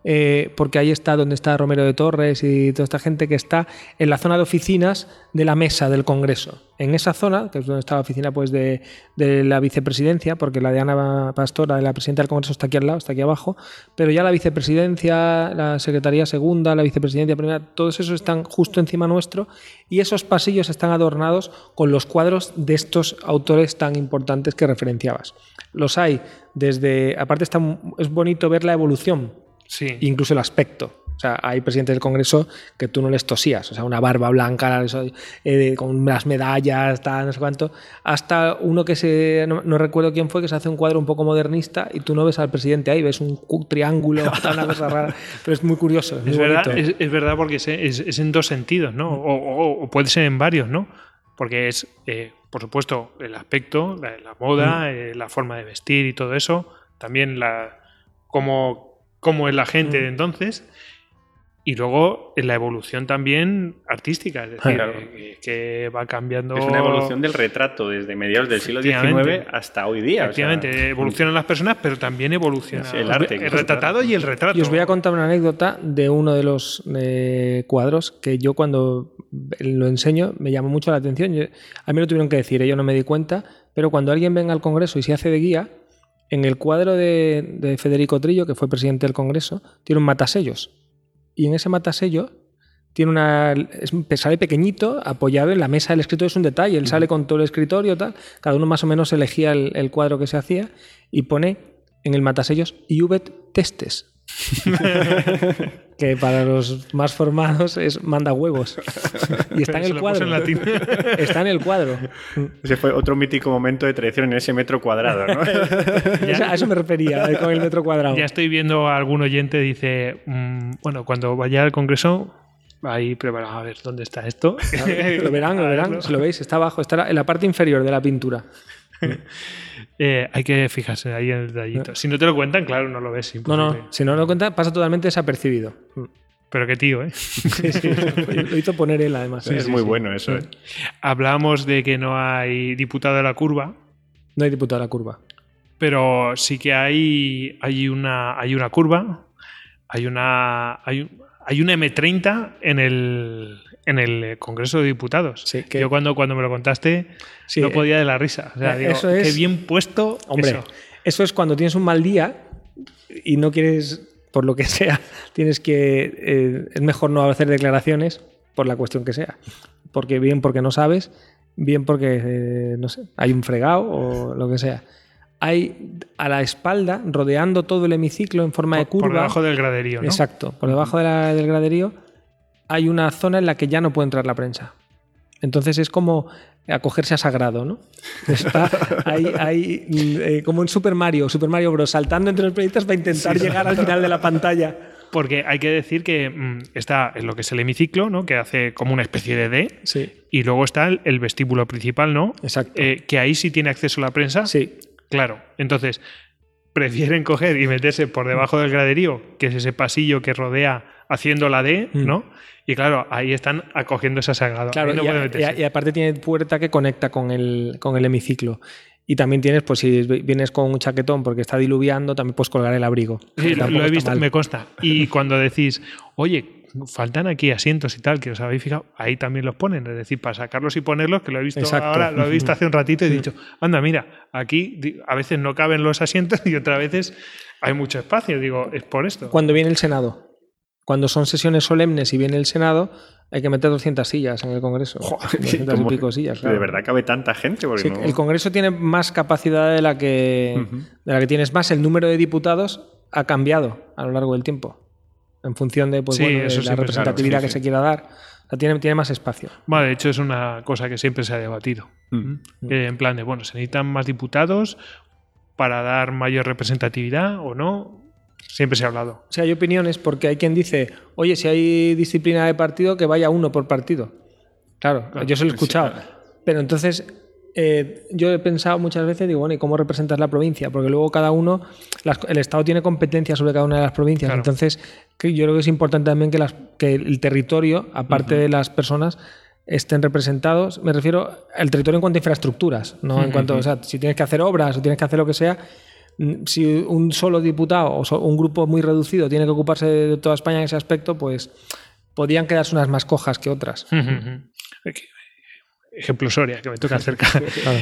Eh, porque ahí está donde está Romero de Torres y toda esta gente que está en la zona de oficinas de la mesa del Congreso. En esa zona, que es donde está la oficina pues, de, la vicepresidencia, porque la de Ana Pastora, la presidenta del Congreso, está aquí al lado, está aquí abajo, pero ya la vicepresidencia, la secretaría segunda, la vicepresidencia primera, todos esos están justo encima nuestro y esos pasillos están adornados con los cuadros de estos autores tan importantes que referenciabas. Los hay desde, aparte es bonito ver la evolución Sí. incluso el aspecto. O sea, hay presidentes del Congreso que tú no les tosías. O sea, una barba blanca eh, con las medallas, tal, no sé cuánto. Hasta uno que se. No, no recuerdo quién fue, que se hace un cuadro un poco modernista y tú no ves al presidente ahí, ves un triángulo, una cosa rara. Pero es muy curioso. Es, Es muy verdad, es, es verdad porque es, en dos sentidos, ¿no? O, o- o puede ser en varios, ¿no? Porque es, eh, por supuesto, el aspecto, la, la moda, eh, la forma de vestir y todo eso. También la cómo, cómo es la gente de entonces. Y luego en la evolución también artística, es decir, Claro. que va cambiando. Es una evolución del retrato desde mediados del siglo Efectivamente. XIX hasta hoy día. o sea, Efectivamente, evolucionan las personas, pero también evoluciona Sí, el arte, el retratado y el retrato. Y os voy a contar una anécdota de uno de los eh, cuadros que yo cuando lo enseño me llamó mucho la atención. Yo- a mí lo tuvieron que decir, yo no me di cuenta, pero cuando alguien venga al Congreso y se hace de guía, en el cuadro de, de Federico Trillo, que fue presidente del Congreso, tiene un matasellos. Y en ese matasello tiene una. Es, sale pequeñito, apoyado en la mesa del escritorio, es un detalle. Él sale con todo el escritorio, tal. Cada uno más o menos elegía el, el cuadro que se hacía y pone en el matasellos Iubet Testes. que para los más formados es manda huevos. Y está en el cuadro. en latín. Está en el cuadro. Ese fue otro mítico momento de traición en ese metro cuadrado, ¿no? A eso me refería, eh, con el metro cuadrado. Ya estoy viendo a algún oyente dice, mm, bueno, cuando vaya al Congreso, ahí preparado a ver dónde está esto. Lo verán, lo verán. Si lo veis, está abajo, está en la parte inferior de la pintura. Eh, hay que fijarse ahí en el detallito. Si no te lo cuentan, claro, no lo ves. No, no, si no lo cuenta, pasa totalmente desapercibido. Pero qué tío, ¿eh? Sí, sí, lo hizo poner él, además. es muy bueno eso. ¿eh? Hablamos de que no hay diputado de la curva, No hay diputado a la curva. pero sí que hay, hay, una, hay una curva, hay una, hay, hay un M30 en el, en el Congreso de Diputados. Sí, que- Yo cuando, cuando me lo contaste Sí, no eh, podía de la risa. O sea, eh, digo, eso es- qué bien puesto Hombre, eso. eso. es cuando tienes un mal día y no quieres, por lo que sea, tienes que. eh, es mejor no hacer declaraciones por la cuestión que sea. Porque bien porque no sabes, bien porque, eh, no sé, hay un fregado o lo que sea. Hay a la espalda, rodeando todo el hemiciclo en forma de Por, curva. por debajo del graderío, ¿no? Exacto. Por debajo de la- del graderío hay una zona en la que ya no puede entrar la prensa. Entonces es como acogerse a sagrado, ¿no? Está ahí, ahí, mm, eh, como en Super Mario, Super Mario Bros. saltando entre los periodistas para intentar llegar al final de la pantalla. Porque hay que decir que mm, está en lo que es el hemiciclo, ¿no? Que hace como una especie de D. Sí, Y luego está el, el vestíbulo principal, ¿no? exacto. Eh, que ahí sí tiene acceso la prensa. sí, Claro. Entonces, prefieren coger y meterse por debajo del graderío, que es ese pasillo que rodea haciendo la D, Mm. ¿no? Y claro, ahí están acogiendo esa sagrada. claro. No y, a- y a- y aparte tiene puerta que conecta con el, con el hemiciclo. Y también tienes, pues si vienes con un chaquetón porque está diluviando, también puedes colgar el abrigo. Sí, lo, he visto, mal. me consta. Y cuando decís, oye, faltan aquí asientos y tal, que os habéis fijado, ahí también los ponen. Es decir, para sacarlos y ponerlos, que lo he visto Exacto. ahora, lo he visto hace un ratito y he dicho, anda, mira, aquí a veces no caben los asientos y otras veces hay mucho espacio. Digo, es por esto. Cuando viene el Senado. Cuando son sesiones solemnes y viene el Senado, hay que meter 200 sillas en el Congreso. 200 y ¿Cómo- pico sillas. ¿De claro. verdad cabe tanta gente? Sí, no- El Congreso tiene más capacidad de la que de la que tienes más. El número de diputados ha cambiado a lo largo del tiempo. En función de, pues, Sí, bueno, de eso la siempre, representatividad claro, sí, que sí. se quiera dar. O sea, tiene, tiene más espacio. De hecho es una cosa que siempre se ha debatido. Mm. Que en plan de, bueno, ¿se necesitan más diputados para dar mayor representatividad o no? Siempre se ha hablado. O sea, hay opiniones porque hay quien dice, oye, si hay disciplina de partido, que vaya uno por partido. Claro, Claro, yo se lo he sí, escuchado. claro. Pero entonces, eh, yo he pensado muchas veces, digo, bueno, ¿y cómo representas la provincia? Porque luego cada uno, las- el Estado tiene competencia sobre cada una de las provincias. Claro. Entonces, que yo creo que es importante también que, las, que el territorio, aparte de las personas, estén representados. Me refiero al territorio en cuanto a infraestructuras, no en cuanto, o sea, si tienes que hacer obras o tienes que hacer lo que sea, mm, si un solo diputado o un grupo muy reducido tiene que ocuparse de toda España en ese aspecto, pues podrían quedarse unas más cojas que otras. Ejemplo Soria, que me toca cerca. Claro.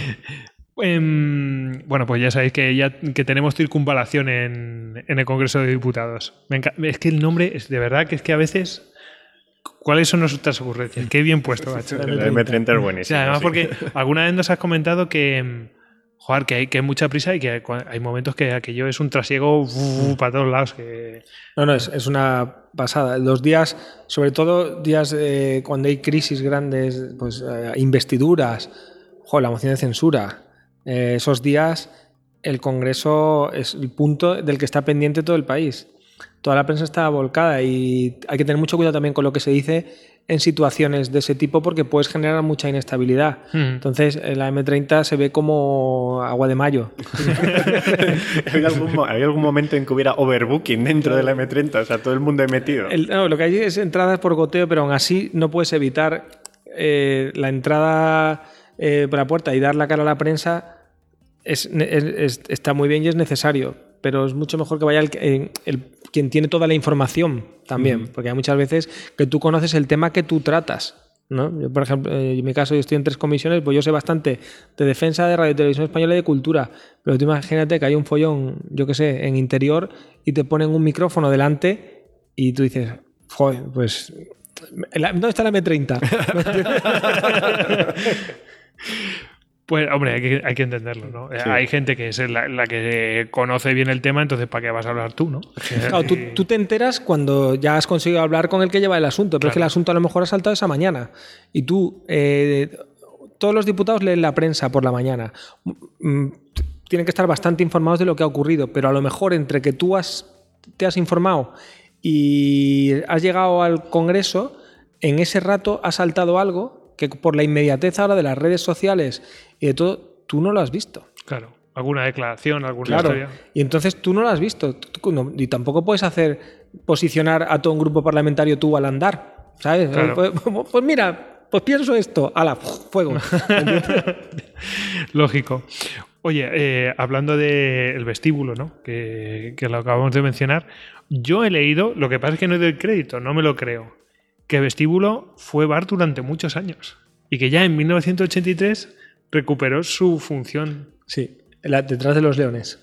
Em, bueno, pues ya sabéis que ya que tenemos circunvalación en, en el Congreso de Diputados. Me es que el nombre es de verdad que es que a veces. ¿Cuáles son nuestras ocurrencias? Qué bien puesto, macho. El M30 es O buenísimo. sea, además sí. porque alguna vez nos has comentado que, mm, joder, que hay, que mucha prisa y que hay, momentos que aquello es un trasiego para todos lados. Que, No, no, es, es una pasada. Los días, sobre todo días eh, cuando hay crisis grandes, pues eh, investiduras, jo, la moción de censura, eh, esos días el Congreso es el punto del que está pendiente todo el país. Toda la prensa está volcada y hay que tener mucho cuidado también con lo que se dice en situaciones de ese tipo porque puedes generar mucha inestabilidad. Mm. Entonces, la M30 se ve como agua de mayo. ¿Había algún, mo- había algún momento en que hubiera overbooking dentro de la M30? O sea, todo el mundo he metido. El- no, lo que hay es entradas por goteo, pero aún así no puedes evitar eh, la entrada eh, por la puerta y dar la cara a la prensa. Es, es- es- está muy bien y es necesario, pero es mucho mejor que vaya el, el- quien tiene toda la información también, porque hay muchas veces que tú conoces el tema que tú tratas. ¿no? Yo, por ejemplo, eh, en mi caso, yo estoy en tres comisiones, pues yo sé bastante de defensa de Radio y Televisión Española y de cultura. Pero tú imagínate que hay un follón, yo qué sé, en interior y te ponen un micrófono delante y tú dices, joder, pues. ¿Dónde está la M30? Pues, hombre, hay que, hay que entenderlo, ¿no? Sí. Hay gente que es la, la que conoce bien el tema, entonces ¿para qué vas a hablar tú, no? Claro, tú, tú te enteras cuando ya has conseguido hablar con el que lleva el asunto, pero es que el asunto a lo mejor ha saltado esa mañana. Y tú, eh, todos los diputados leen la prensa por la mañana. Mm, Tienen que estar bastante informados de lo que ha ocurrido, pero a lo mejor entre que tú has, te has informado y has llegado al Congreso, en ese rato ha saltado algo que por la inmediatez ahora de las redes sociales y de todo, tú no lo has visto. Claro, alguna declaración, alguna Claro. historia. Y entonces tú no lo has visto. Tú- tú no- y tampoco puedes hacer posicionar a todo un grupo parlamentario tú al andar, ¿sabes? Claro. Pues, pues mira, pues pienso esto, ala, fuego. Lógico. Oye, eh, hablando del vestíbulo, ¿no? Que, que lo acabamos de mencionar, yo he leído, lo que pasa es que no doy crédito, no me lo creo, que vestíbulo fue bar durante muchos años y que ya en 1983 recuperó su función. Sí, la- detrás de los leones.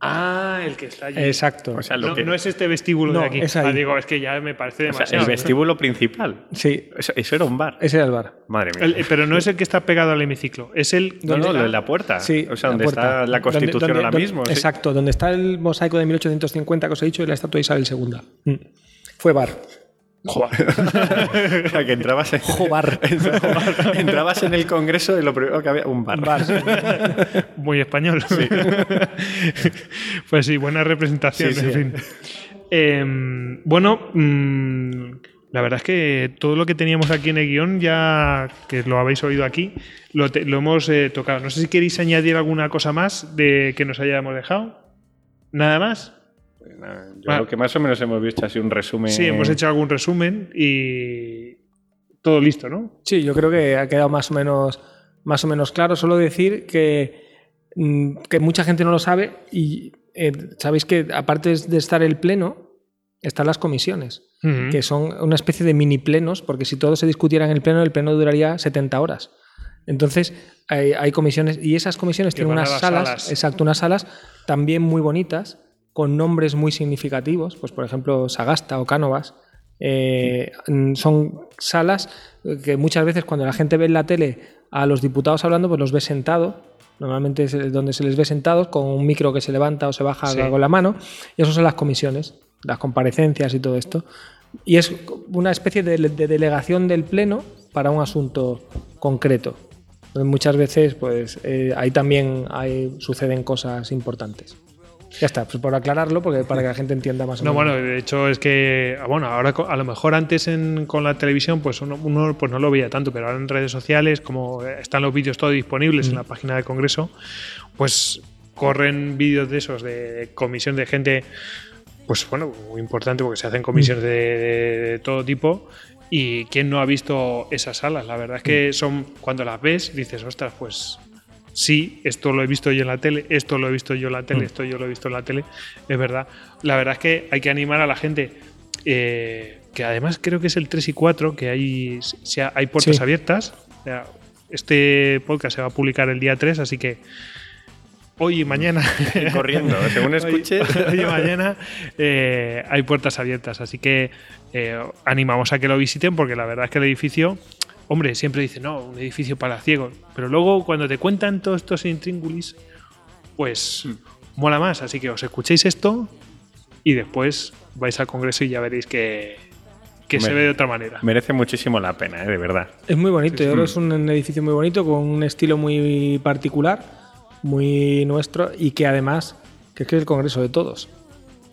Ah, el que está allí. Exacto. O sea, lo no, que- no es este vestíbulo No, de aquí. es ahí. Ah, digo, es que ya me parece o sea, demasiado. el vestíbulo principal. sí, Eso, eso era un bar. ese era el bar. Madre mía. El- eh, pero no es el que está pegado al hemiciclo, es el. no, no, ¿dónde lo de está? la puerta. Sí, o sea, la donde está la Constitución ahora mismo. sí. Exacto, donde está el mosaico de 1850 que os he dicho y la estatua de Isabel II. Mm. Fue bar. o sea, que entrabas en, Jobar. entrabas en el Congreso y lo primero que había un bar. Muy español. pues sí, buena representación, Sí, sí. en fin. Em, bueno, mm, la verdad es que todo lo que teníamos aquí en el guion, ya que lo habéis oído aquí, lo, te- lo hemos eh, tocado. No sé si queréis añadir alguna cosa más de que nos hayamos dejado. ¿Nada más? Yo creo que más o menos hemos visto así un resumen. Sí, hemos hecho algún resumen y todo listo, ¿no? Sí, yo creo que ha quedado más o menos, más o menos claro. Solo decir que, mm, que mucha gente no lo sabe y eh, sabéis que aparte de estar el pleno, están las comisiones, que son una especie de mini plenos, porque si todo se discutiera en el pleno, el pleno duraría 70 horas. Entonces, hay, hay comisiones y esas comisiones Que tienen unas las salas, salas. exacto, unas salas también muy bonitas, con nombres muy significativos, pues por ejemplo Sagasta o Cánovas. Eh, son salas que muchas veces cuando la gente ve en la tele a los diputados hablando, pues los ve sentados. Normalmente es donde se les ve sentados con un micro que se levanta o se baja Sí. con la mano. Y eso son las comisiones, las comparecencias y todo esto. Y es una especie de, de delegación del Pleno para un asunto concreto. Muchas veces, pues eh, ahí también hay, suceden cosas importantes. Ya está, pues por aclararlo, porque para que la gente entienda más o No, menos. bueno, de hecho es que, ah, bueno, ahora a lo mejor antes en- con la televisión pues uno, uno, pues no lo veía tanto, pero ahora en redes sociales, como están los vídeos todos disponibles en la página del Congreso, pues corren vídeos de esos de comisión de gente, pues bueno, muy importante porque se hacen comisiones de, de- de todo tipo. Y quién no ha visto esas salas, la verdad es que son, cuando las ves, dices, ostras, pues sí, esto lo he visto yo en la tele, esto lo he visto yo en la tele, esto yo lo he visto en la tele, es verdad. La verdad es que hay que animar a la gente, eh, que además creo que es el 3 y 4, que hay, hay puertas Sí. abiertas. O sea, Este podcast se va a publicar el día 3, así que hoy y mañana... corriendo, según escuches. Hoy, hoy y mañana eh, hay puertas abiertas, así que eh, animamos a que lo visiten porque la verdad es que el edificio, hombre, siempre dice, no, un edificio para ciegos, pero luego cuando te cuentan todos estos intríngulis, pues mola más, así que os escuchéis esto y después vais al Congreso y ya veréis que, que se ve de otra manera. Merece muchísimo la pena, ¿eh? de verdad. Es muy bonito, Sí, yo sí. creo que es un edificio muy bonito, con un estilo muy particular, muy nuestro y que además, que es que es el Congreso de todos.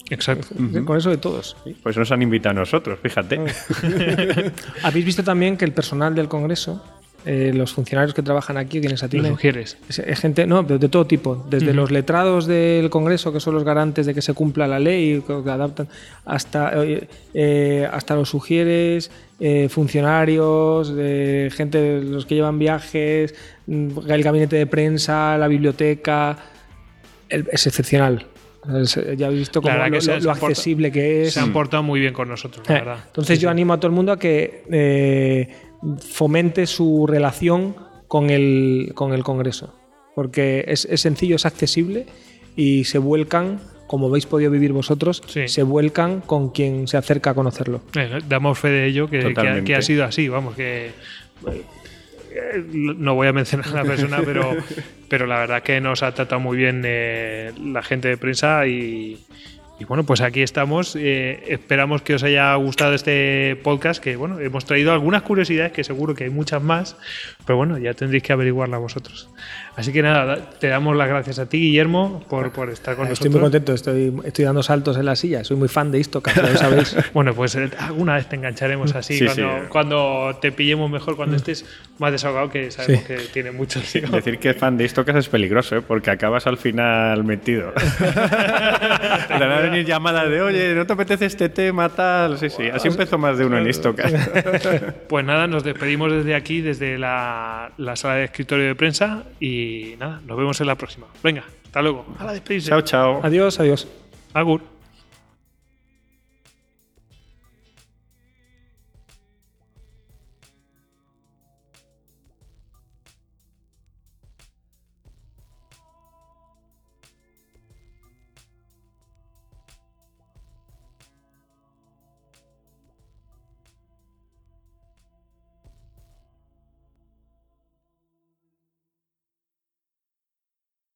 Exacto. Es el Congreso de todos. Pues nos han invitado a nosotros, fíjate. Habéis visto también que el personal del Congreso, eh, los funcionarios que trabajan aquí, quienes atienden, sugieres. es, es gente, no, de, de todo tipo, desde los letrados del Congreso, que son los garantes de que se cumpla la ley, que que adaptan, hasta, eh, eh, hasta los sugieres, eh, funcionarios, de gente, los que llevan viajes, mm, el gabinete de prensa, la biblioteca, el- es excepcional. Es- ya habéis visto cómo lo, que se- lo- se lo han portado- accesible que es. Se han portado muy bien con nosotros, la Eh, verdad. Entonces Sí, yo sí. animo a todo el mundo a que eh, fomente su relación con el, con el Congreso, porque es, es sencillo, es accesible y se vuelcan, como habéis podido vivir vosotros, Sí. se vuelcan con quien se acerca a conocerlo. Eh, damos fe de ello, que, que ha, Totalmente. que ha sido así, vamos, que eh, no voy a mencionar a la persona, pero, pero la verdad que nos ha tratado muy bien eh, la gente de prensa y, bueno, pues aquí estamos. Eh, esperamos que os haya gustado este podcast, que bueno, hemos traído algunas curiosidades, que seguro que hay muchas más, pero bueno, ya tendréis que averiguarlas vosotros. Así que nada, te damos las gracias a ti, Guillermo, por, por estar con Estoy nosotros. muy contento, estoy, estoy dando saltos en la silla. Soy muy fan de ya lo sabéis. Bueno, pues eh, alguna vez te engancharemos así, Sí, cuando, sí. cuando te pillemos mejor, cuando estés más desahogado, que sabemos Sí. que tiene mucho lío. Decir que es fan de Istocas es peligroso, ¿eh? porque acabas al final metido. Te van a venir llamadas de, oye, ¿no te apetece este tema, tal? Sí, sí, así empezó más de uno en Istocas. Pues nada, nos despedimos desde aquí, desde la, la sala de escritorio de prensa y nada, nos vemos en la próxima. Venga, hasta luego. A la despedirse. chao, chao. Adiós, adiós. Agur.